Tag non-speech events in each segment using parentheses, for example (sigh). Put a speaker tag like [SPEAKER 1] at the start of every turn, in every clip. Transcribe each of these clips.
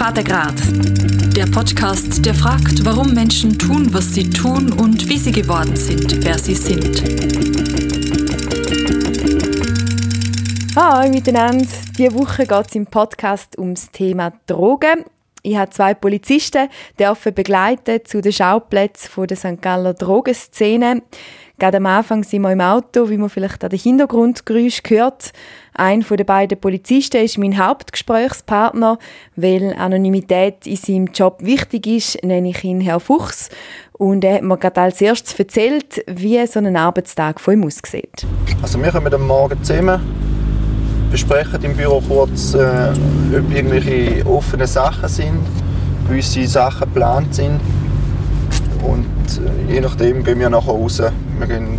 [SPEAKER 1] Vatergrad. Der Podcast, der fragt, warum Menschen tun, was sie tun und wie sie geworden sind, wer sie sind.
[SPEAKER 2] Hallo miteinander. Diese Woche geht es im Podcast ums Thema Drogen. Ich habe zwei Polizisten dürfen begleiten zu den Schauplätzen der St. Galler Drogenszene. Gerade am Anfang sind wir im Auto, wie man vielleicht an den Hintergrundgeräusch gehört. Ein von den beiden Polizisten ist mein Hauptgesprächspartner, weil Anonymität in seinem Job wichtig ist, nenne ich ihn Herr Fuchs. Und er hat mir gerade als erstes erzählt, wie so ein Arbeitstag von ihm aussieht.
[SPEAKER 3] Also wir kommen am Morgen zusammen, besprechen im Büro kurz, äh, ob irgendwelche offene Sachen sind, gewisse Sachen geplant sind. Und äh, je nachdem gehen wir nachher raus. Wir gehen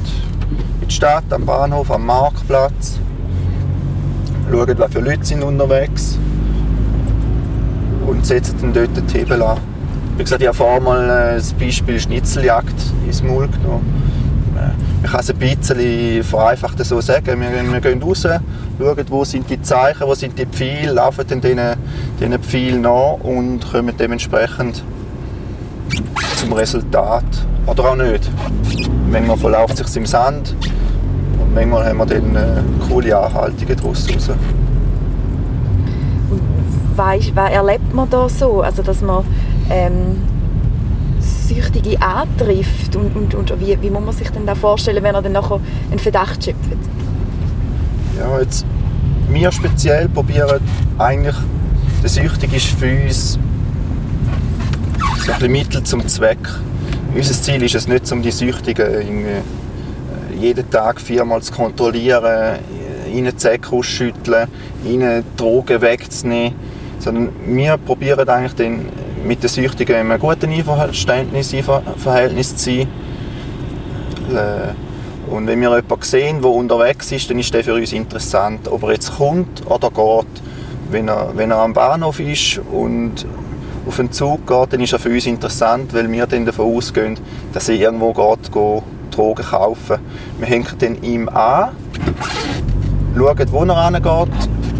[SPEAKER 3] in die Stadt, am Bahnhof, am Marktplatz, schauen, was für Leute sind unterwegs und setzen dann dort den Hebel an. Wie gesagt, ich habe vorher mal äh, das Beispiel Schnitzeljagd ins Maul genommen. Ich kann es ein bisschen vereinfacht so sagen. Wir, wir gehen raus, schauen, wo sind die Zeichen, wo sind die Pfeile, laufen dann diesen, diesen Pfeilen nach und kommen dementsprechend zum Resultat. Oder auch nicht. Manchmal verläuft es sich im Sand und manchmal haben wir dann äh, coole Anhaltungen daraus raus.
[SPEAKER 2] Weißt, was erlebt man da so? Also, dass man ähm, Süchtige antrifft und, und, und wie, wie muss man sich denn da vorstellen, wenn er dann nachher einen Verdacht schöpft?
[SPEAKER 3] Ja, jetzt, wir speziell probieren eigentlich, der Süchtige ist für uns so ein Mittel zum Zweck. Unser Ziel ist es nicht, um die Süchtigen äh, jeden Tag viermal zu kontrollieren, ihnen die Säcke ausschütteln, ihnen Drogen wegzunehmen, sondern wir probieren eigentlich den, mit den Süchtigen in einem guten Einverständnis, Verhältnis zu sein. Äh, und wenn wir jemanden sehen, der unterwegs ist, dann ist der für uns interessant. Ob er jetzt kommt oder geht. Wenn er, wenn er am Bahnhof ist und auf den Zug geht, dann ist er für uns interessant, weil wir dann davon ausgehen, dass er irgendwo geht, geht Drogen kaufen. Wir hängen dann ihm an, schauen, wo er hingeht,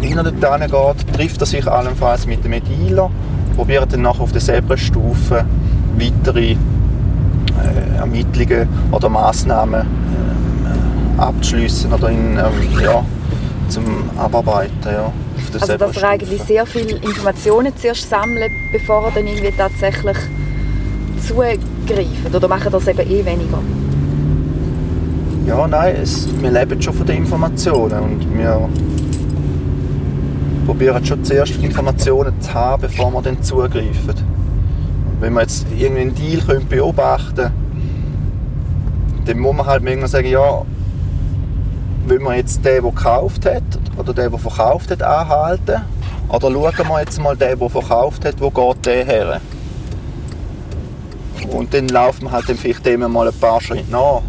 [SPEAKER 3] wie er dort hingeht, trifft er sich allenfalls mit dem Dealer, probieren dann nachher auf derselben Stufe weitere äh, Ermittlungen oder Massnahmen äh, abzuschließen oder in, äh, ja, zum Abarbeiten. Ja
[SPEAKER 2] also dass er eigentlich sehr viele Informationen zuerst sammelt, bevor er dann irgendwie tatsächlich zugreift? Oder machen das eben eh weniger?
[SPEAKER 3] Ja, nein, es, wir leben schon von den Informationen und wir probieren schon zuerst Informationen zu haben, bevor wir dann zugreifen. Wenn wir jetzt irgendeinen Deal beobachten können, dann muss man halt manchmal sagen, ja, wenn man jetzt den, der gekauft hat, oder der, der verkauft hat, anhalten? Oder schauen wir jetzt mal den, der verkauft hat, wo geht der her? Und dann laufen wir halt dann vielleicht dem mal ein paar Schritte nach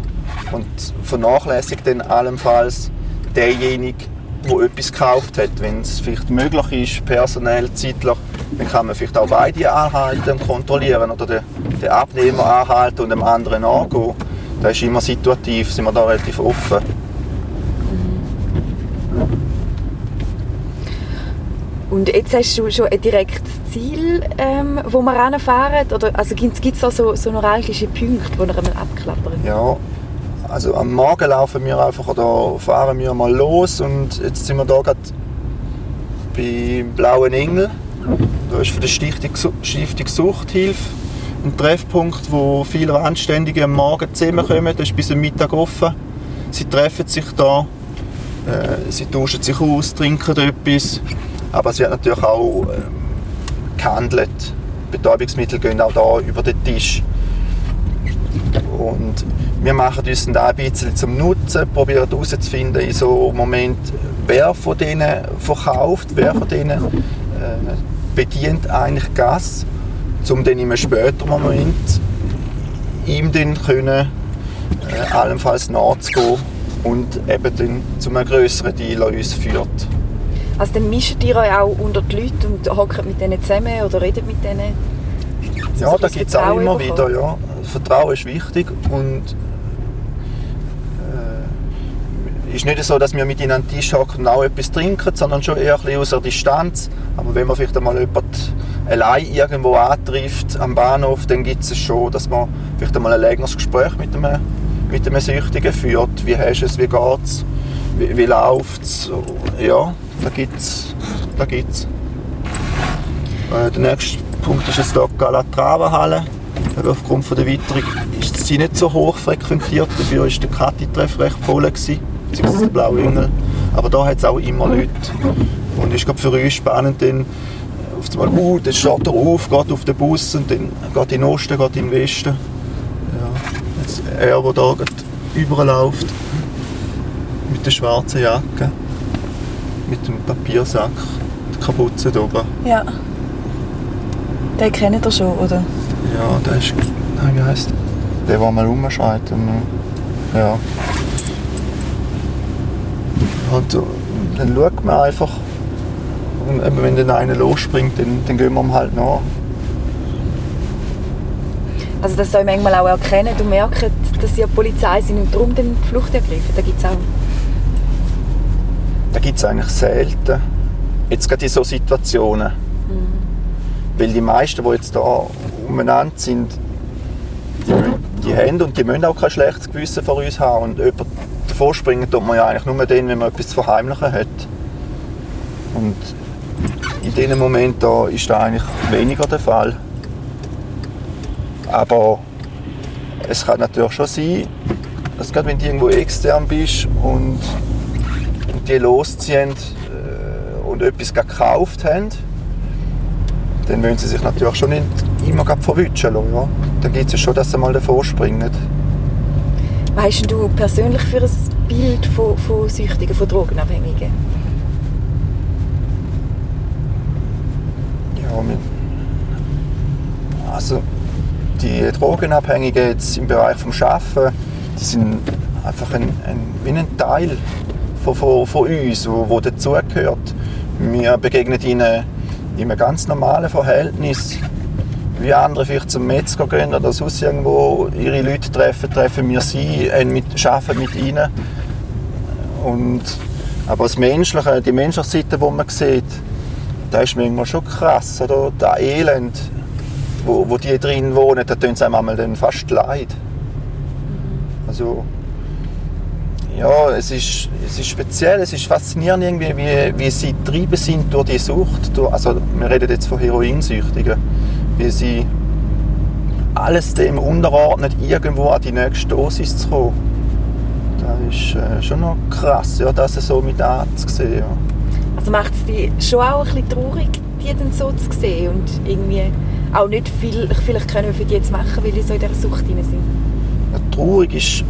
[SPEAKER 3] und vernachlässigt dann allenfalls derjenige, der etwas gekauft hat. Wenn es vielleicht möglich ist, personell, zeitlich, dann kann man vielleicht auch beide anhalten und kontrollieren oder den, den Abnehmer anhalten und dem anderen nachgehen. Da ist immer situativ, sind wir da relativ offen.
[SPEAKER 2] Und jetzt hast du schon ein direktes Ziel, ähm, wo wir ranfahren? Oder also gibt es da so, so neuralgische Punkte, die wir einmal abklappern?
[SPEAKER 3] Ja, also am Morgen laufen wir einfach oder fahren wir mal los und jetzt sind wir hier gerade bei Blauen Engel. Da ist für die Stiftung, Stiftung Suchthilfe ein Treffpunkt, wo viele Anständige am Morgen zusammenkommen. Das ist bis am Mittag offen. Sie treffen sich da, äh, sie tauschen sich aus, trinken etwas aber es wird natürlich auch äh, gehandelt. Betäubungsmittel gehen auch da über den Tisch. Und wir machen uns da ein bisschen zum Nutzen, probieren herauszufinden in so einem Moment, wer von denen verkauft, wer von denen äh, bedient eigentlich Gas, um dann in einem späteren Moment ihm dann können, äh, allenfalls nachzugehen und eben dann zu einem größeren Deal an uns führt.
[SPEAKER 2] Also dann mischt ihr euch auch unter die Leute und hockt mit denen zusammen oder redet mit denen?
[SPEAKER 3] Ja, so da gibt es auch immer wieder. Ja. Vertrauen ist wichtig und äh, ist nicht so, dass wir mit ihnen an den Tisch hocken und auch etwas trinken, sondern schon eher ein bisschen aus der Distanz. Aber wenn wir vielleicht einmal jemanden allein irgendwo antrifft am Bahnhof, dann gibt es schon, dass man vielleicht einmal ein längeres Gespräch mit einem, mit einem Süchtigen führt. Wie hast du es, wie geht es, wie, wie läuft es? Ja, da gibt es. Da gibt's. Äh, der nächste Punkt ist jetzt hier die Calatrava-Halle. Aufgrund von der Witterung ist sie nicht so hoch frequentiert, dafür war der Kati-Treff recht voll, beziehungsweise der Blaue Engel. Aber da hat es auch immer Leute. Und es ist für uns spannend, dann auf einmal, uh, dann steht er auf, geht auf den Bus und dann geht in den Osten, geht in den Westen. Ja. Jetzt er, der da überläuft, mit der schwarzen Jacke, mit dem Papiersack, der Kapuze da oben.
[SPEAKER 2] Ja. Den kennt ihr schon, oder?
[SPEAKER 3] Ja, der ist, nein, wie heisst der? Der, der mal rumschreit. Und, ja. Und dann schaut man einfach, und wenn dann einer losspringt, dann, dann gehen wir ihm halt nach.
[SPEAKER 2] Also dass ihr manchmal auch erkennen und merken, dass sie Polizei sind und darum die Flucht ergreifen, da gibt es auch?
[SPEAKER 3] Da gibt es eigentlich selten. Jetzt gerade in solchen Situationen. Mhm. Weil die meisten, die jetzt hier umeinander sind, die, die haben und die müssen auch kein schlechtes Gewissen vor uns haben. Und jemand davor springen tut man ja eigentlich nur dann, wenn man etwas zu verheimlichen hat. Und in diesen Momenten ist das eigentlich weniger der Fall. Aber es kann natürlich schon sein, dass gerade wenn du irgendwo extern bist und die losziehen äh, und etwas gekauft haben, dann wollen sie sich natürlich schon nicht immer verwutschen lassen. Ja. Dann gibt es schon, dass sie mal davor springen.
[SPEAKER 2] Weißt du persönlich für ein Bild von, von Süchtigen, von Drogenabhängigen?
[SPEAKER 3] Ja, also die Drogenabhängigen jetzt im Bereich des Arbeiten, die sind einfach ein, ein, wie ein Teil von, von, von uns, wo, dazugehört. Wir begegnen ihnen in einem ganz normalen Verhältnis. Wie andere vielleicht zum Metzger gehen oder sonst irgendwo ihre Leute treffen, treffen wir sie, mit, arbeiten mit ihnen. Und, aber das Menschliche, die menschliche Seite, die man sieht, da ist manchmal schon krass. Oder? Das Elend, wo, wo die drin wohnen, da tun es einem dann fast leid. Also, ja, es ist, es ist speziell, es ist faszinierend irgendwie, wie, wie sie getrieben sind durch die Sucht. Durch, also wir reden jetzt von Heroinsüchtigen, wie sie alles dem unterordnet, irgendwo an die nächste Dosis zu kommen. Das ist äh, schon noch krass, ja, das so mit anzusehen. Ja.
[SPEAKER 2] Also macht es dich schon auch ein bisschen traurig, die dann so zu sehen und irgendwie auch nicht viel vielleicht können für die jetzt machen, weil die so in dieser Sucht drin sind?
[SPEAKER 3] Ja, traurig ist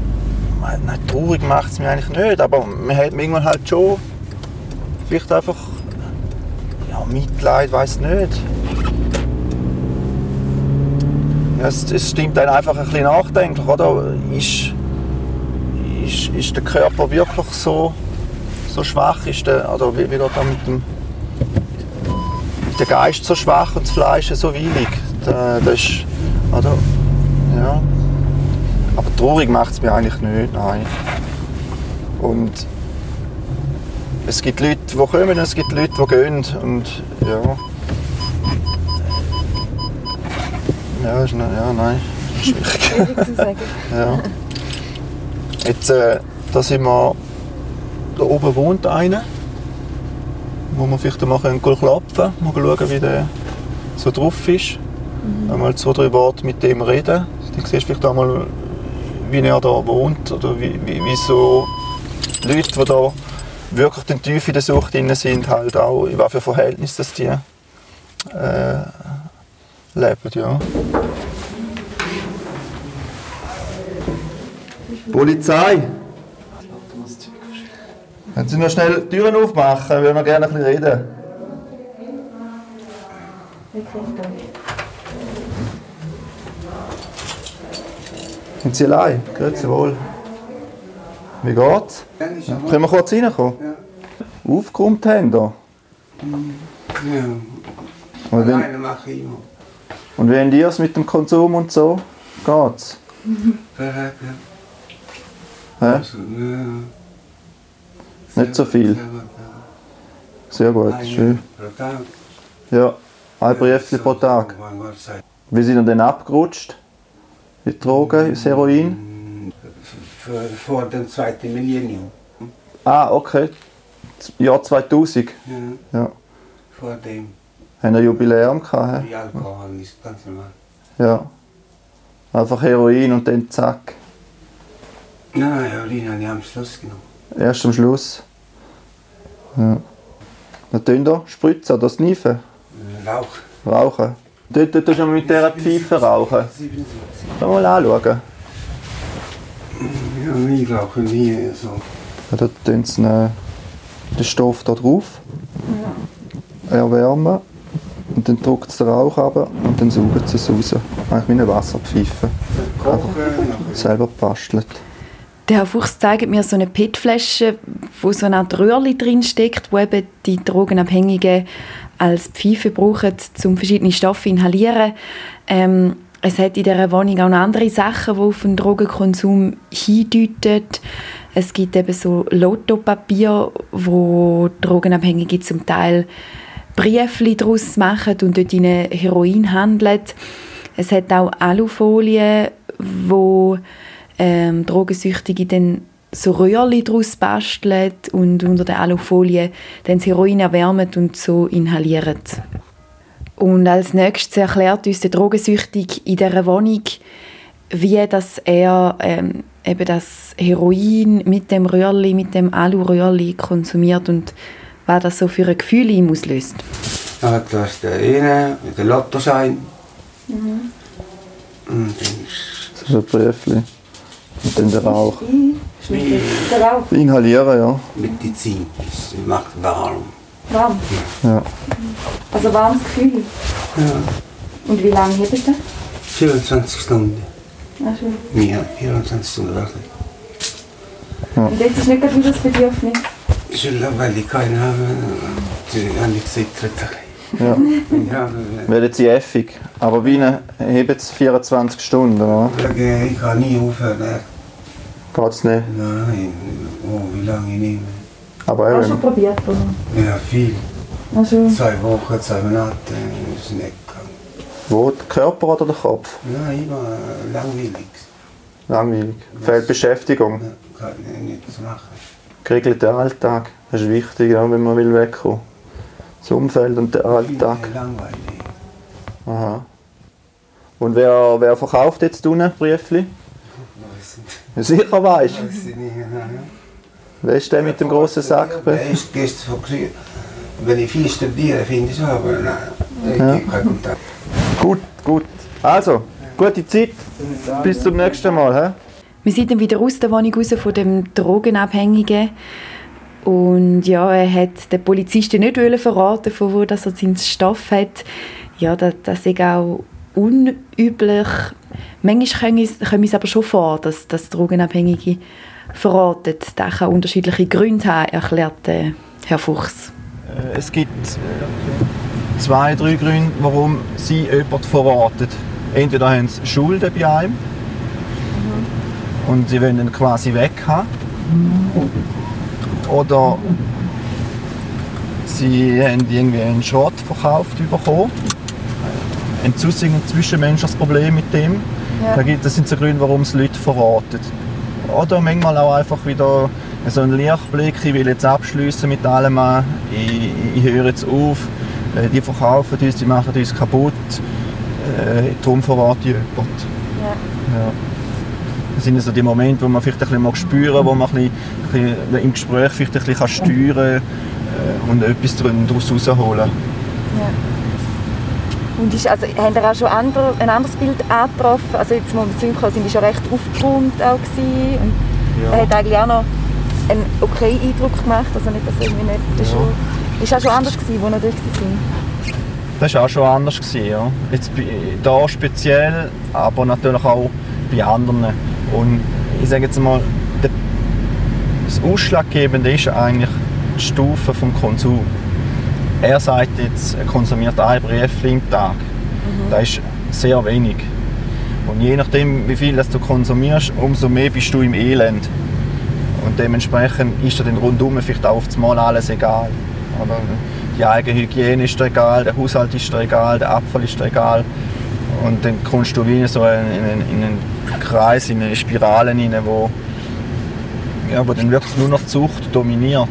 [SPEAKER 3] nein, traurig macht es mich eigentlich nicht, aber man hat irgendwann halt schon vielleicht einfach ja, Mitleid, weiß nicht. Ja, es, es, stimmt dann einfach ein bisschen nachdenklich, oder? Ist, ist, ist der Körper wirklich so, so schwach? Ist der, oder wie, wie geht mit dem der Geist so schwach und das Fleisch so willig? Das, das ist, oder? Traurig macht es mir eigentlich nicht, nein. Und es gibt Leute, die kommen es gibt Leute, die gehen. Und ja. Ja, ist, ja nein, (laughs) ist schwierig. Zu sagen. (laughs) ja. Jetzt, äh, da sind wir, da oben wohnt einer, wo wir vielleicht mal klopfen können, mal schauen, wie der so drauf ist. Mhm. Einmal zwei, drei Worte mit dem reden. Dann siehst du vielleicht auch mal, wie er da wohnt oder wie, wie, wie so Leute, die da wirklich den tief in der Sucht sind, halt auch, in für Verhältnis das die äh, leben, ja. Polizei! Können Sie noch schnell die Türen aufmachen? Wir würden gerne ein bisschen reden. Sind Sie allein? Grüezi wohl. Wie geht's? Ja, Können wir kurz reinkommen? Ja. Aufgeräumt haben hier? Ja. Und Alleine mache ich immer. Und wie habt ihr es mit dem Konsum und so? Geht's? (laughs) Bereit, ja. Hä? Also, ja. Nicht so viel? Sehr gut, ja. schön. Ja, Ein Briefchen pro Tag. Wie sind ihr denn abgerutscht? Die Drogen, Heroin?
[SPEAKER 4] vor, dem zweiten Millennium.
[SPEAKER 3] Ah, okay. Jahr 2000.
[SPEAKER 4] Ja,
[SPEAKER 3] Ja.
[SPEAKER 4] vor dem
[SPEAKER 3] Haben ein Jubiläum gehabt.
[SPEAKER 4] die Alkohol ist ganz normal.
[SPEAKER 3] Ja. Einfach Heroin und dann zack.
[SPEAKER 4] Nein, Heroin habe ich am Schluss genommen.
[SPEAKER 3] Erst am Schluss. Ja. Dann tun spritzen oder sniffen.
[SPEAKER 4] Äh, Rauch.
[SPEAKER 3] Rauchen. Dort, dort tust du mit dieser Pfeife rauchen.
[SPEAKER 4] 77.
[SPEAKER 3] Schau mal anschauen.
[SPEAKER 4] Ja, ich rauche nie so.
[SPEAKER 3] Ja, da tun sie den Stoff da drauf. Erwärmen. Und dann drückt es den Rauch ab und dann saugen sie es raus. Eigentlich wie eine Wasserpfeife.
[SPEAKER 4] Kochen, nachher
[SPEAKER 3] Selber bastelt.
[SPEAKER 2] Der Herr Fuchs zeigt mir so eine PET-Flasche, wo so eine Art Röhrli drin steckt, wo eben die Drogenabhängigen als Pfeife brauchen, um verschiedene Stoffe zu inhalieren. Ähm, es hat in dieser Wohnung auch noch andere Sachen, die auf den Drogenkonsum hindeuten. Es gibt eben so Lottopapier, wo Drogenabhängige zum Teil Briefli daraus machen und dort in Heroin handeln. Es hat auch Alufolie, wo ähm, Drogensüchtige dann so Röhrli daraus basteln und unter der Alufolie dann das Heroin erwärmen und so inhalieren. Und als nächstes erklärt uns der Drogensüchtige in dieser Wohnung, wie dass er ähm, eben das Heroin mit dem Röhrli, mit dem Alu-Röhrli konsumiert und was das so für ein Gefühl ihm auslöst.
[SPEAKER 4] Ja, da ist der eine mit dem Lottoschein. Und dann
[SPEAKER 3] So ein Briefli. Und dann der Rauch.
[SPEAKER 2] Der Rauch
[SPEAKER 3] Inhalieren, ja.
[SPEAKER 4] Medizin. Das macht warm.
[SPEAKER 2] warm.
[SPEAKER 3] ja.
[SPEAKER 2] Also warmes Gefühl.
[SPEAKER 4] Ja,
[SPEAKER 2] Und wie lange hebt er?
[SPEAKER 4] 24 Stunden.
[SPEAKER 2] Also,
[SPEAKER 4] Mehr, 24 Stunden wirklich.
[SPEAKER 2] und jetzt ist nicht gerade wieder das Bedürfnis.
[SPEAKER 4] Schon, weil ich keinen habe, die habe ich gesittert.
[SPEAKER 3] ja. (laughs)
[SPEAKER 4] Ich habe,
[SPEAKER 3] Werden sie effig. Aber Weine heben es 24 Stunden, oder?
[SPEAKER 4] äh, ich kann nie aufhören.
[SPEAKER 3] Geht's nicht.
[SPEAKER 4] Nein, oh, wie lange ich nehme.
[SPEAKER 3] Aber
[SPEAKER 2] Hast du schon probiert, oder?
[SPEAKER 4] Ja, viel.
[SPEAKER 2] Also,
[SPEAKER 4] Zwei Wochen, zwei Monate ist nicht gegangen.
[SPEAKER 3] wo? Der Körper oder der Kopf?
[SPEAKER 4] Ja, immer langweilig.
[SPEAKER 3] Langweilig. Fehlt Beschäftigung.
[SPEAKER 4] Ja, kann ich nichts machen.
[SPEAKER 3] Geregelter Alltag. Das ist wichtig, ja, wenn man will wegkommen Das Umfeld und der Alltag.
[SPEAKER 4] Langweilig.
[SPEAKER 3] Aha. Und wer, wer verkauft jetzt unten Briefli?
[SPEAKER 4] Weiß nicht.
[SPEAKER 3] Sicher weißt
[SPEAKER 4] Weiß ich nicht genau. ja.
[SPEAKER 3] Wer ist der mit dem grossen Sack?
[SPEAKER 4] Der ist gestern Grün. Wenn ich viel studiere, finde ich schon, aber nein, ich
[SPEAKER 3] Ja.
[SPEAKER 4] gebe keinen Kontakt.
[SPEAKER 3] Gut, gut. Also, gute Zeit. Bis zum nächsten Mal. He?
[SPEAKER 2] wir sind dann wieder aus der Wohnung raus von dem Drogenabhängigen. Und ja, er hat den Polizisten nicht wollen verraten, von wo das er seinen Stoff hat. Ja, das, das ist auch unüblich. Manchmal kommt es aber schon vor, dass, dass Drogenabhängige verraten. Das kann unterschiedliche Gründe haben, erklärt äh, Herr Fuchs.
[SPEAKER 3] Äh, Es gibt äh, zwei, drei Gründe, warum sie jemanden verraten. Entweder haben sie Schulden bei einem und sie wollen ihn quasi weg haben. Oder sie haben irgendwie einen Schrott verkauft bekommen. Ein zusätzliches zwischenmenschliches Problem mit dem. Gibt- Das sind so Gründe, warum es Leute verraten. Oder manchmal auch einfach wieder so ein Lichtblick, ich will jetzt abschließen mit allem, ich, ich höre jetzt auf, äh, die verkaufen uns, die machen uns kaputt, äh, darum verrate ich jemanden. Ja. Das sind so die Momente, wo man vielleicht ein bisschen spüren wo man ein bisschen, im Gespräch vielleicht ein bisschen kann steuern äh, und etwas daraus rausholen.
[SPEAKER 2] Und ist, also, haben ihr auch schon andere, ein anderes Bild angetroffen? Also jetzt, als wir kamen, sind die schon recht aufgeräumt auch gewesen. Und er hat eigentlich auch noch einen okayen Eindruck gemacht. Also nicht, dass irgendwie nicht... Das
[SPEAKER 3] Ja.
[SPEAKER 2] schon, ist auch schon anders gewesen, als wir dort waren.
[SPEAKER 3] Das war auch schon anders. Gewesen, ja. Jetzt da speziell, aber natürlich auch bei anderen. Und ich sage jetzt mal, das Ausschlaggebende ist eigentlich die Stufe vom Konsum. Er sagt jetzt, er konsumiert ein Briefchen im Tag. Das ist sehr wenig. Und je nachdem, wie viel das du konsumierst, umso mehr bist du im Elend. Und dementsprechend ist dir dann rundum vielleicht auch auf das Mal alles egal. Oder die eigene Hygiene ist dir egal, der Haushalt ist dir egal, der Abfall ist dir egal. Und dann kommst du wie so in, in, in einen Kreis, in eine Spirale rein, wo, ja, wo dann wirklich nur noch die Zucht dominiert.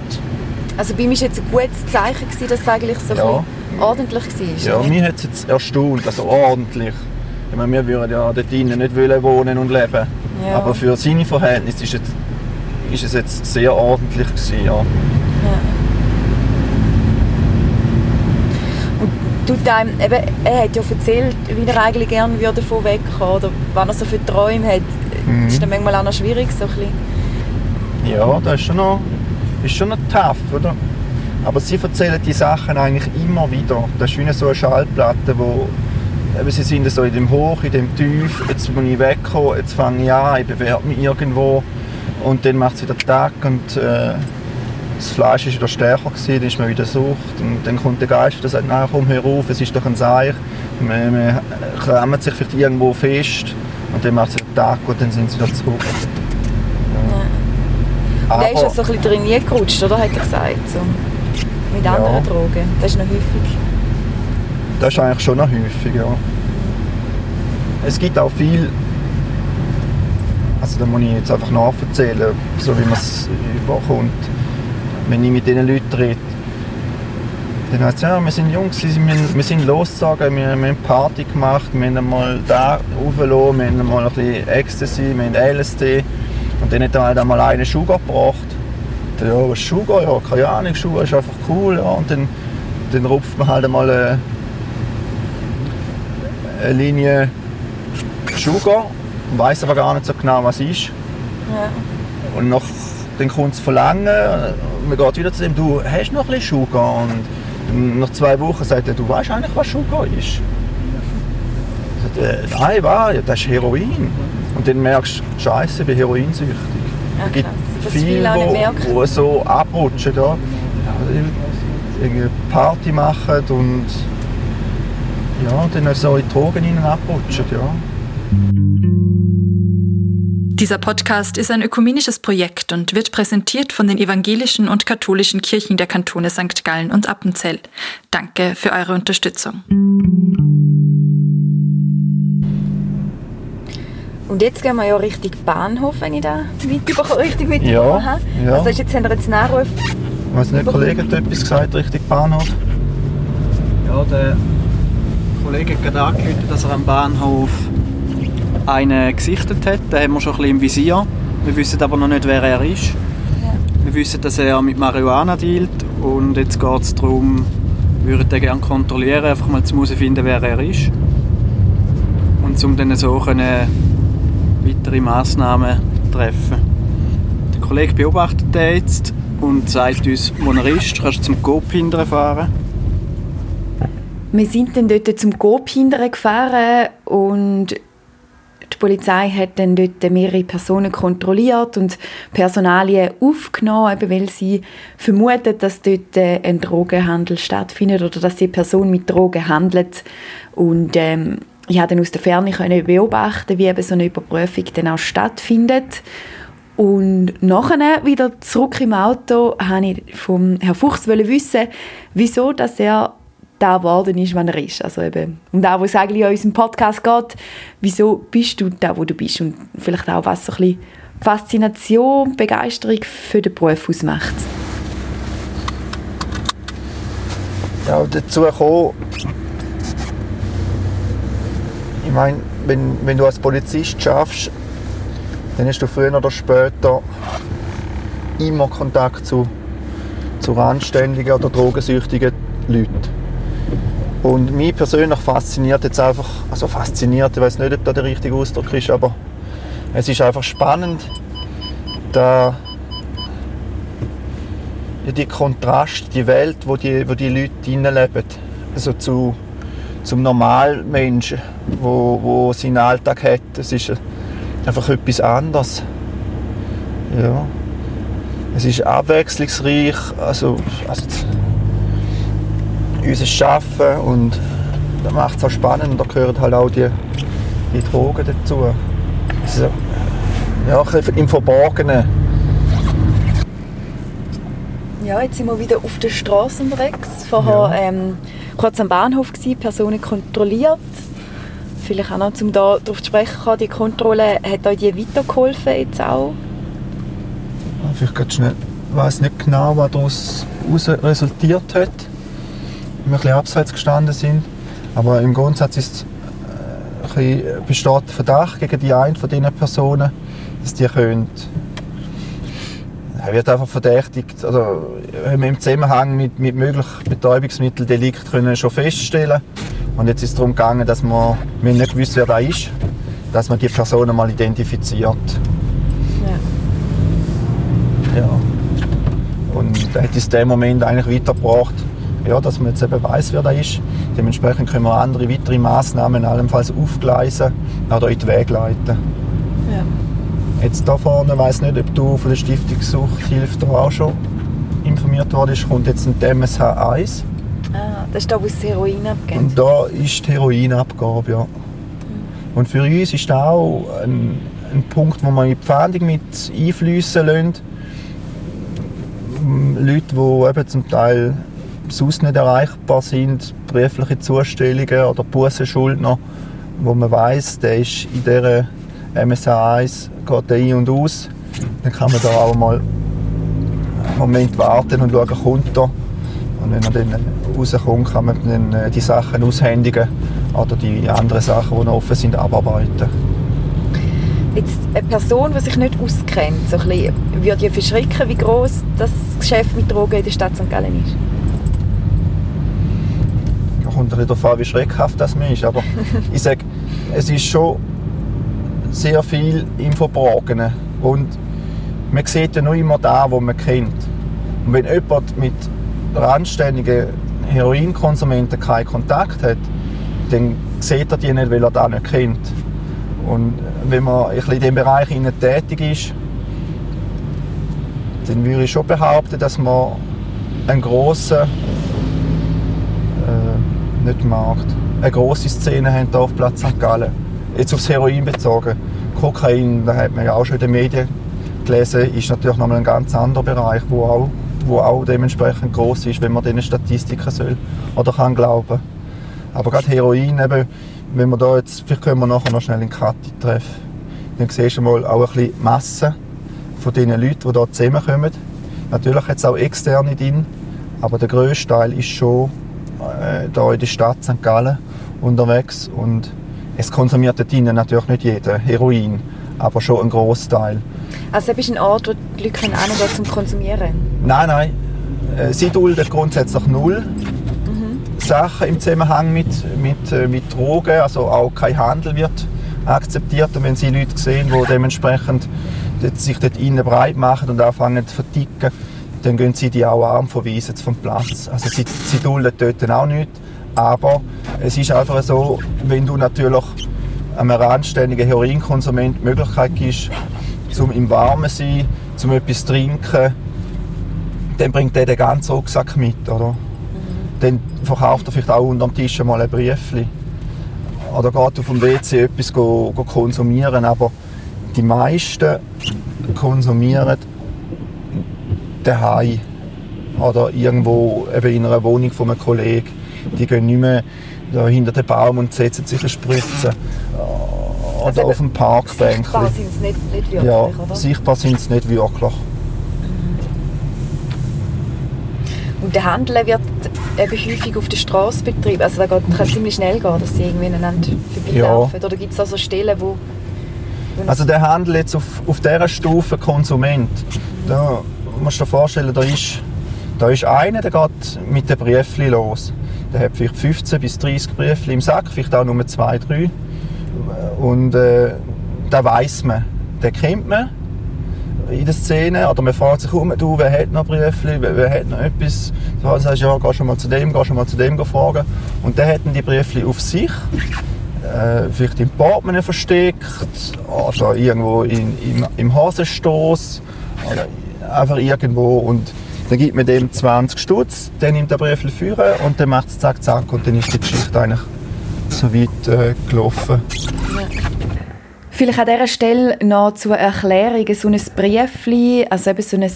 [SPEAKER 2] Also bei mir war jetzt ein gutes Zeichen, gewesen, dass es eigentlich so
[SPEAKER 3] Ja.
[SPEAKER 2] ordentlich war.
[SPEAKER 3] Ja, mich hat es jetzt erstaunt, also ordentlich. Ich meine, wir würden ja dort drinnen nicht wollen wohnen und leben.
[SPEAKER 2] Ja.
[SPEAKER 3] Aber für seine Verhältnisse ist, jetzt, ist es jetzt sehr ordentlich gewesen, ja.
[SPEAKER 2] Du, dein, eben, er hat ja erzählt, wie er eigentlich gerne würde davon wegkommen oder was er so für Träume hat.
[SPEAKER 3] Mhm.
[SPEAKER 2] Ist dann manchmal auch noch schwierig, so ein bisschen.
[SPEAKER 3] Ja, das ist schon noch, ist schon noch tough, oder? Aber sie erzählen die Sachen eigentlich immer wieder. Das ist wie so eine Schallplatte, wo eben, sie sind so in dem Hoch, in dem Tief, jetzt muss ich wegkommen, jetzt fange ich an, ich bewerbe mich irgendwo und dann macht es wieder Tag und äh, das Fleisch ist wieder stärker gewesen, dann ist man wieder Sucht und dann kommt der Geist und sagt, nein komm, hör auf, es ist doch ein Seich. Man, man klemmt sich vielleicht irgendwo fest und dann macht es wieder Tag und dann sind sie wieder zurück.
[SPEAKER 2] Und er ist ja so ein bisschen drin gerutscht, oder? Hat er gesagt. So. Mit
[SPEAKER 3] Ja.
[SPEAKER 2] anderen Drogen. Das ist noch häufig.
[SPEAKER 3] Das ist eigentlich schon noch häufig, ja. Es gibt auch viel, also da muss ich jetzt einfach nacherzählen, so wie man es überkommt. Wenn ich mit diesen Leuten rede, dann heißt es, ja, wir sind Jungs, wir sind, wir sind losgezogen, wir, wir haben Party gemacht, wir haben einmal da raufgelassen, wir haben einmal ein bisschen Ecstasy, wir haben LSD dann hat er halt einmal einen Sugar gebracht. Ja, was Sugar? Ja, keine Ahnung, Sugar ist einfach cool. Ja. Und dann, dann rupft man halt einmal eine, eine Linie Sugar und weiß aber gar nicht so genau, was es ist.
[SPEAKER 2] Ja.
[SPEAKER 3] Und nach, dann kommt es verlangen, man geht wieder zu dem, du hast noch ein bisschen Sugar. Und nach zwei Wochen sagt er, du weißt eigentlich, was Sugar ist. Er, Nein? Ja, das ist Heroin. Und dann merkst du, Scheiße, ich bin heroinsüchtig.
[SPEAKER 2] Ja,
[SPEAKER 3] Es gibt
[SPEAKER 2] viele
[SPEAKER 3] die so abrutschen. Ja. Irgendwie Party machen und ja, dann so in die Drogen hinein abrutschen. Ja.
[SPEAKER 1] Dieser Podcast ist ein ökumenisches Projekt und wird präsentiert von den evangelischen und katholischen Kirchen der Kantone St. Gallen und Appenzell. Danke für eure Unterstützung.
[SPEAKER 2] Und jetzt gehen wir ja Richtung Bahnhof, wenn ich da mitbekomme, richtig mitbekommen
[SPEAKER 3] Ja,
[SPEAKER 2] habe.
[SPEAKER 3] ja.
[SPEAKER 2] Also jetzt haben wir jetzt einen Anruf.
[SPEAKER 3] Ich weiß nicht, Kollege hat etwas gesagt Richtung Bahnhof.
[SPEAKER 5] Ja, der Kollege hat gerade angekündigt, dass er am Bahnhof einen gesichtet hat. Den haben wir schon ein bisschen im Visier. Wir wissen aber noch nicht, wer er ist. Wir wissen, dass er mit Marihuana dealt und jetzt geht es darum, wir würden den gerne kontrollieren, einfach mal zu herausfinden, wer er ist. Und um dann so können weitere Massnahmen treffen. Der Kollege beobachtet den jetzt und sagt uns, wo er ist. Du kannst zum Coop hinterher fahren.
[SPEAKER 2] Wir sind dann dort zum Coop hinterher gefahren und die Polizei hat dann dort mehrere Personen kontrolliert und Personalien aufgenommen, eben weil sie vermuten, dass dort äh, ein Drogenhandel stattfindet oder dass die Person mit Drogen handelt. Und ähm, ich konnte dann aus der Ferne können beobachten, wie eben so eine Überprüfung dann auch stattfindet. Und nachher wieder zurück im Auto wollte ich vom Herrn Fuchs wissen, wieso dass er da geworden ist, wann er ist. Also eben, um da, wo es eigentlich in unserem Podcast geht, wieso bist du da, wo du bist und vielleicht auch, was so ein bisschen Faszination, Begeisterung für den Beruf ausmacht.
[SPEAKER 3] Ja, dazu kommen, ich meine, wenn, wenn du als Polizist schaffst, dann hast du früher oder später immer Kontakt zu, zu randständigen oder drogensüchtigen Leuten. Und mich persönlich fasziniert jetzt einfach, also fasziniert, ich weiß nicht, ob das der richtige Ausdruck ist, aber es ist einfach spannend, da ja, die Kontrast, die Welt, wo die, wo die Leute hineinleben, also zu, zum Normalmenschen, wo, wo seinen Alltag hat, das ist einfach etwas anderes. Ja. Es ist abwechslungsreich, also, also unser Arbeiten und das macht es auch spannend und da gehören halt auch die, die Drogen dazu. Also, ja, im Verborgenen.
[SPEAKER 2] Ja, jetzt sind wir wieder auf der Straße unterwegs. Vorher
[SPEAKER 3] Ja.
[SPEAKER 2] ähm, kurz am Bahnhof gsi, Personen kontrolliert. Vielleicht auch noch, um da darauf zu sprechen, kommen, die Kontrolle hat euch die weitergeholfen jetzt auch?
[SPEAKER 3] Vielleicht ganz schnell. Ich weiß nicht genau, was daraus raus resultiert hat. Wenn wir ein abseits gestanden sind. Aber im Grundsatz ist, äh, ein bisschen besteht Verdacht gegen die eine von diesen Personen, dass die können, er wird einfach verdächtigt, oder haben wir im Zusammenhang mit, mit möglichen Betäubungsmitteldelikt können schon feststellen. Und jetzt ist es darum gegangen, dass man, wir nicht gewusst, wer da ist, dass man die Personen mal identifiziert.
[SPEAKER 2] Ja.
[SPEAKER 3] Ja. Und hat uns in dem Moment eigentlich weitergebracht, ja, dass man jetzt eben weiss, wer da ist. Dementsprechend können wir andere weitere Massnahmen allenfalls aufgleisen oder in den Weg leiten.
[SPEAKER 2] Ja.
[SPEAKER 3] Jetzt da vorne, ich weiss nicht, ob du von der Stiftung Suchthilfe da auch schon informiert worden kommt jetzt ein MSH 1.
[SPEAKER 2] Ah, das ist da, wo es Heroin abgeht.
[SPEAKER 3] Und da ist die Heroinabgabe, ja. Und für uns ist das auch ein, ein Punkt, wo man in die Fahndung mit einfließen lässt. Leute, die eben zum Teil sonst nicht erreichbar sind, berufliche Zustellungen oder Bussenschuldner, wo man weiss, der ist in dieser MSA 1 geht ein und aus, dann kann man da auch mal einen Moment warten und schauen, kommt er. Und wenn er dann rauskommt, kann man dann äh, die Sachen aushändigen oder die anderen Sachen, die noch offen sind, abarbeiten.
[SPEAKER 2] Jetzt eine Person, die sich nicht auskennt, so ein bisschen, würde ja verschrecken, wie groß das Geschäft mit Drogen in der Stadt St. Gallen ist.
[SPEAKER 3] Kommt darauf an, wie schreckhaft das man ist. Aber (laughs) ich sage, es ist schon sehr viel im Verborgenen. Und man sieht ja nur immer da, wo man kennt. Und wenn jemand mit randständigen Heroinkonsumenten keinen Kontakt hat, dann sieht er die nicht, weil er das nicht kennt. Und wenn man ein bisschen in diesem Bereich tätig ist, dann würde ich schon behaupten, dass man einen grossen äh, nicht Markt, eine grosse Szene haben hier auf Platz St. Gallen. Jetzt aufs Heroin bezogen. Kokain, da hat man ja auch schon in den Medien gelesen, ist natürlich nochmal ein ganz anderer Bereich, wo auch, wo auch dementsprechend groß ist, wenn man diesen Statistiken soll oder kann glauben. Aber gerade Heroin, eben, wenn wir da jetzt, vielleicht können wir nachher noch schnell in Kathi treffen, dann siehst du mal auch ein bisschen die Masse von den Leuten, die hier zusammenkommen. Natürlich hat es auch externe drin, aber der grösste Teil ist schon äh, hier in der Stadt St. Gallen unterwegs und es konsumiert dort drinnen natürlich nicht jeder Heroin, aber schon ein Großteil.
[SPEAKER 2] Also das ist ein Ort, wo die Leute hingehen zum Konsumieren
[SPEAKER 3] Nein, nein, äh, sie dulden grundsätzlich null Sachen im Zusammenhang mit, mit, äh, mit Drogen, also auch kein Handel wird akzeptiert. Und wenn sie Leute sehen, die dementsprechend sich dort innen breit machen und anfangen zu verticken, dann gehen sie die auch arm verweisen vom Platz. Also sie, sie dulden dort auch nichts. Aber es ist einfach so, wenn du natürlich einem anständigen Heroinkonsument die Möglichkeit gibst, zum im Warmen zu sein, zum etwas zu trinken, dann bringt der den ganzen Rucksack mit, oder? Dann verkauft er vielleicht auch unter dem Tisch mal ein Briefli. Oder geht auf dem WC etwas go, go konsumieren, aber die meisten konsumieren daheim oder irgendwo eben in einer Wohnung von einem Kollegen. Die gehen nicht mehr da hinter den Baum und setzen sich eine Spritze. Oder
[SPEAKER 2] Also
[SPEAKER 3] auf dem Parkbänkchen.
[SPEAKER 2] Sichtbar sind sie nicht, nicht wirklich,
[SPEAKER 3] Ja,
[SPEAKER 2] oder?
[SPEAKER 3] sichtbar sind sie nicht wirklich.
[SPEAKER 2] Und der Handel wird eben häufig auf der Straße betrieben. Also da geht, kann ziemlich schnell gehen, dass sie irgendwie aneinander vorbeilaufen. Oder gibt es da so Stellen, wo... wo
[SPEAKER 3] Also der Handel jetzt auf, auf dieser Stufe Konsument, da musst du dir vorstellen, da ist, da ist einer, der geht mit den Briefli los. Der hat vielleicht 15 bis 30 Briefli im Sack, vielleicht auch nur zwei, drei. Und äh, da weiß man, den kennt man in der Szene. Oder man fragt sich um, du, wer hat noch Briefli, wer, wer hat noch etwas. So, sagst ja, geh schon mal zu dem, geh schon mal zu dem fragen. Und dann die Briefli auf sich äh, vielleicht im Portemonnaie versteckt oder irgendwo in, im, im Hosenstoß oder einfach irgendwo und dann gibt man dem 20 Stutz, dann nimmt der Brief führen und dann macht es zack zack und dann ist die Geschichte eigentlich so weit äh, gelaufen.
[SPEAKER 2] Vielleicht an dieser Stelle noch zur Erklärung so ein Briefchen, also eben so ein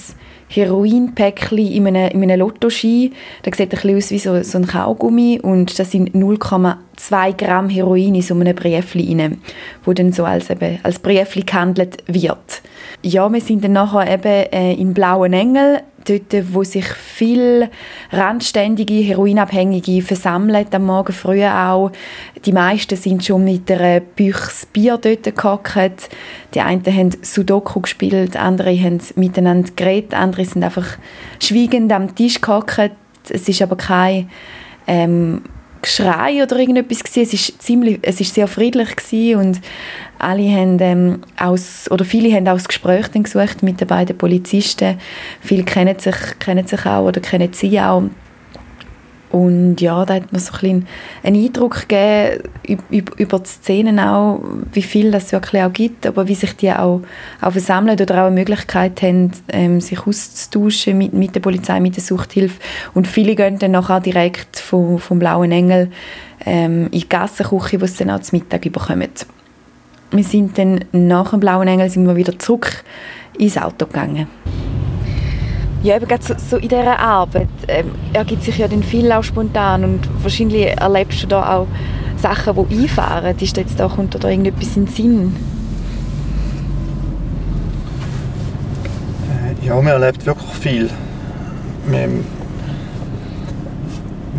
[SPEAKER 2] Heroinpäckchen in einem, in einem Lottoschein. Das sieht ein bisschen aus wie so, so ein Kaugummi und da sind 0,2 Gramm Heroin in so einem Briefchen rein, wo dann so als, eben, als Briefchen gehandelt wird. Ja, wir sind dann nachher eben äh, in Blauen Engel dort, wo sich viele randständige Heroinabhängige versammeln, am Morgen früh auch. Die meisten sind schon mit einer Büchse Bier dort gehockt. Die einen haben Sudoku gespielt, andere haben miteinander geredet, andere sind einfach schweigend am Tisch gehockt. Es ist aber kein ähm, Geschrei oder irgendetwas gewesen. Es ist ziemlich, es ist sehr friedlich gewesen und alle haben ähm, aus, oder viele haben auch das Gespräch gesucht mit den beiden Polizisten. Viele kennen sich, kennen sich auch oder kennen sie auch. Und ja, da hat man so ein einen Eindruck gegeben über die Szenen auch, wie viel das wirklich auch gibt, aber wie sich die auch, auch versammeln oder auch eine Möglichkeit haben, ähm, sich auszutauschen mit, mit der Polizei, mit der Suchthilfe. Und viele gehen dann nachher direkt vom, vom Blauen Engel ähm, in die Gassenküche, wo sie dann auch zum Mittag bekommen wir sind dann nach dem Blauen Engel sind wir wieder zurück ins Auto gegangen. Ja, eben so, so in dieser Arbeit ähm, ergibt sich ja dann viel auch spontan und wahrscheinlich erlebst du da auch Sachen, die einfahren. Ist da jetzt da, kommt da irgendetwas in den Sinn?
[SPEAKER 3] Äh, ja, man erlebt wirklich viel. Man,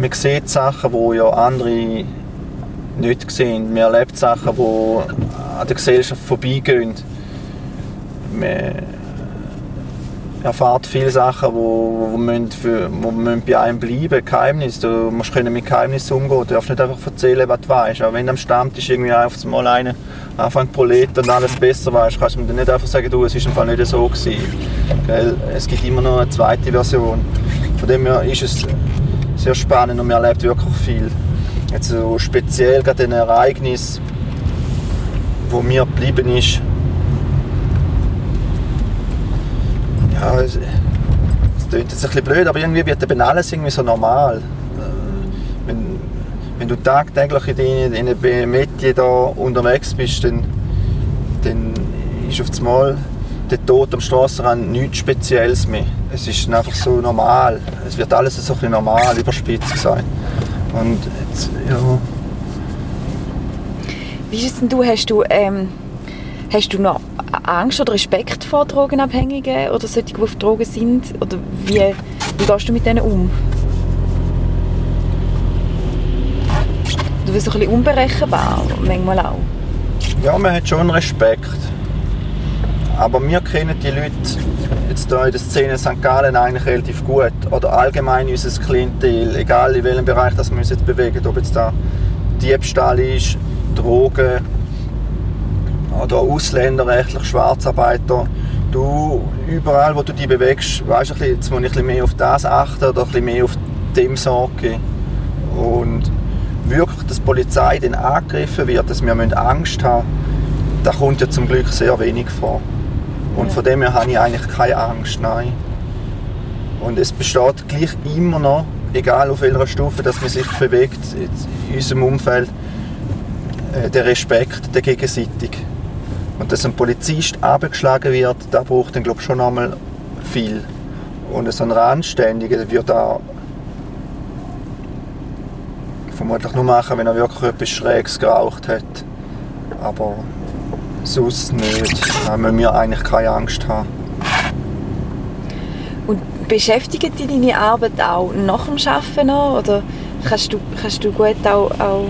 [SPEAKER 3] man sieht Sachen, die ja andere nicht sehen. Man erlebt Sachen, die an der Gesellschaft vorbeigehen. Man erfahrt viele Sachen, die, für, wo bei einem bleiben, Geheimnis. Du musst können mit Geheimnissen umgehen. Du darfst nicht einfach erzählen, was du weißt. Auch wenn du am Stammtisch irgendwie auf einmal einer anfängt Prolet und alles besser weißt, kannst du mir nicht einfach sagen, du, es ist im Fall nicht so gewesen. Es gibt immer noch eine zweite Version. Von dem her ist es sehr spannend und man erlebt wirklich viel. Jetzt so speziell gerade ein Ereignis, wo mir geblieben ist. Ja, es, es klingt jetzt ein bisschen blöd, aber irgendwie wird eben alles irgendwie so normal. Äh, wenn, wenn du tagtäglich in einem Metier da unterwegs bist, dann, dann ist auf einmal der Tod am Straßenrand nichts Spezielles mehr. Es ist einfach so normal. Es wird alles so ein bisschen normal, überspitzt gesagt. Und jetzt, ja.
[SPEAKER 2] Wie ist es denn du? Hast du, ähm, hast du noch Angst oder Respekt vor Drogenabhängigen oder solche, die auf Drogen sind? Oder wie, wie gehst du mit denen um? Du bist ein bisschen unberechenbar, manchmal auch.
[SPEAKER 3] Ja, man hat schon Respekt. Aber wir kennen die Leute jetzt hier in der Szene St. Gallen eigentlich relativ gut. Oder allgemein unser Klientel, egal in welchem Bereich das wir uns jetzt bewegen. Ob jetzt da Diebstahl ist, Drogen oder Ausländerrechtlich, Schwarzarbeiter. Du, überall wo du dich bewegst, weißt du, jetzt muss ich ein bisschen mehr auf das achten oder ein bisschen mehr auf dem sorgen. Und wirklich, dass die Polizei dann angegriffen wird, dass wir Angst haben müssen, da kommt ja zum Glück sehr wenig vor. Und von dem her habe ich eigentlich keine Angst, nein. Und es besteht gleich immer noch, egal auf welcher Stufe dass man sich bewegt in unserem Umfeld, der Respekt der gegenseitig. Und dass ein Polizist abgeschlagen wird, da braucht dann glaube ich schon einmal viel. Und so ein Randständiger wird da vermutlich nur machen, wenn er wirklich etwas Schräges geraucht hat. Aber sonst nicht. Da müssen wir eigentlich keine Angst haben.
[SPEAKER 2] Und beschäftigt dich deine Arbeit auch nach dem Arbeiten noch? Oder kannst du, kannst du gut auch, auch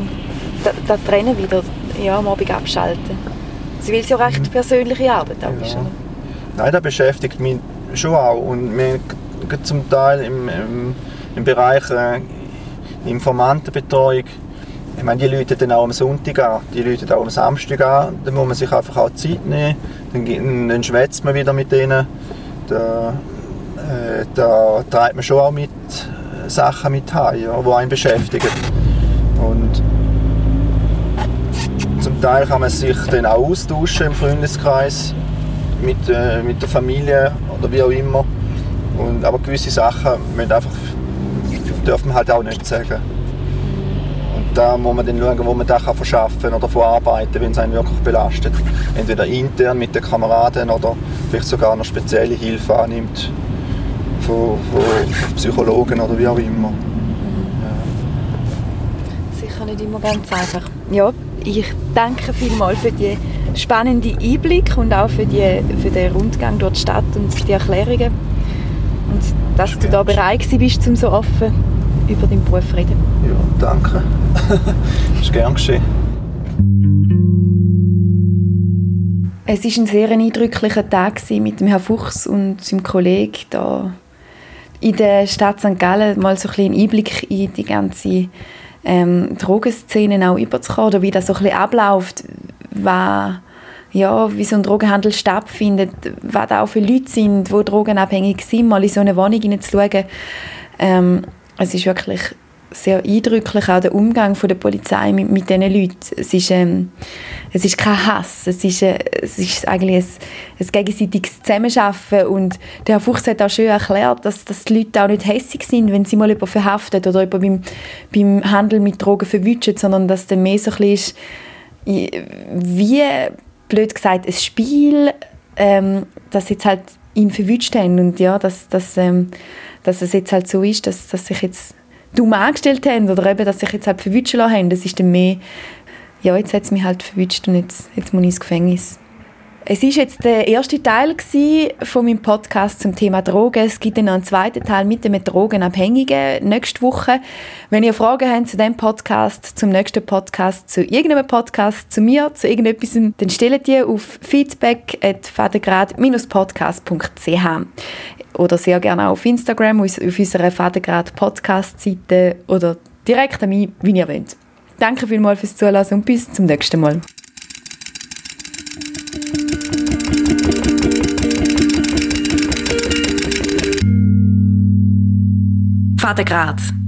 [SPEAKER 2] da, da trennen wieder ja, am Abend abschalten? Sie will ja recht mhm. persönliche Arbeit auch ja.
[SPEAKER 3] Nein, das beschäftigt mich schon auch. Und wir zum Teil im, im, im Bereich äh, Informantenbetreuung ich meine, die Leute dann auch am Sonntag an, die Leute auch am Samstag an. Dann muss man sich einfach auch Zeit nehmen. Dann, dann schwätzt man wieder mit denen. Da, äh, da treibt man schon auch mit äh, Sachen mit heim, ja, die einen beschäftigen. Und zum Teil kann man sich dann auch austauschen im Freundeskreis mit, äh, mit der Familie oder wie auch immer. Und, aber gewisse Sachen einfach, dürfen man halt auch nicht sagen da muss man dann schauen, wo man das verschaffen kann oder verarbeiten, wenn es einen wirklich belastet. Entweder intern mit den Kameraden oder vielleicht sogar noch spezielle Hilfe annimmt von, von Psychologen oder wie auch immer.
[SPEAKER 2] Sicher nicht immer ganz einfach. Ja, ich danke vielmals für die spannende Einblick und auch für, die, für den Rundgang durch die Stadt und die Erklärungen. Und dass du da bereit bist, um so offen über deinen Beruf zu reden.
[SPEAKER 3] Ja, danke. das (laughs) ist gern geschehen.
[SPEAKER 2] Es war ein sehr eindrücklicher Tag mit dem Herrn Fuchs und seinem Kollegen da in der Stadt St. Gallen mal so ein einen Einblick in die ganze ähm, Drogenszene auch überzukommen oder wie das so ein bisschen abläuft, was, ja, wie so ein Drogenhandel stattfindet, was da auch für Leute sind, die drogenabhängig sind, mal in so eine Wohnung hineinzuschauen. Ähm, es ist wirklich sehr eindrücklich, auch der Umgang von der Polizei mit, mit diesen Leuten. Es ist, ähm, es ist kein Hass, es ist, äh, es ist eigentlich ein, ein gegenseitiges Zusammenarbeiten. Und der Herr Fuchs hat auch schön erklärt, dass, dass die Leute auch nicht hässig sind, wenn sie mal jemanden verhaftet oder jemanden beim, beim Handel mit Drogen verwünschen, sondern dass dann mehr so ein bisschen ist, wie, blöd gesagt, ein Spiel, ähm, das jetzt halt ihn verwünscht haben. Und ja, dass, dass, ähm, dass es jetzt halt so ist, dass, dass sich jetzt dumm angestellt haben oder eben, dass sich jetzt halt verwünschen lassen haben, das ist dann mehr, ja, jetzt hat es mich halt verwünscht und jetzt, jetzt muss ich ins Gefängnis. Es ist jetzt der erste Teil von meinem Podcast zum Thema Drogen. Es gibt dann einen zweiten Teil mit den Drogenabhängigen nächste Woche. Wenn ihr Fragen habt zu dem Podcast, zum nächsten Podcast, zu irgendeinem Podcast, zu mir, zu irgendetwas, dann stellt ihr auf feedback.fadengrad-podcast.ch oder sehr gerne auch auf Instagram, auf unserer Fadengrad Podcast-Seite oder direkt an mich, wie ihr wollt. Danke vielmals fürs Zuhören und bis zum nächsten Mal.
[SPEAKER 1] Vater Grad.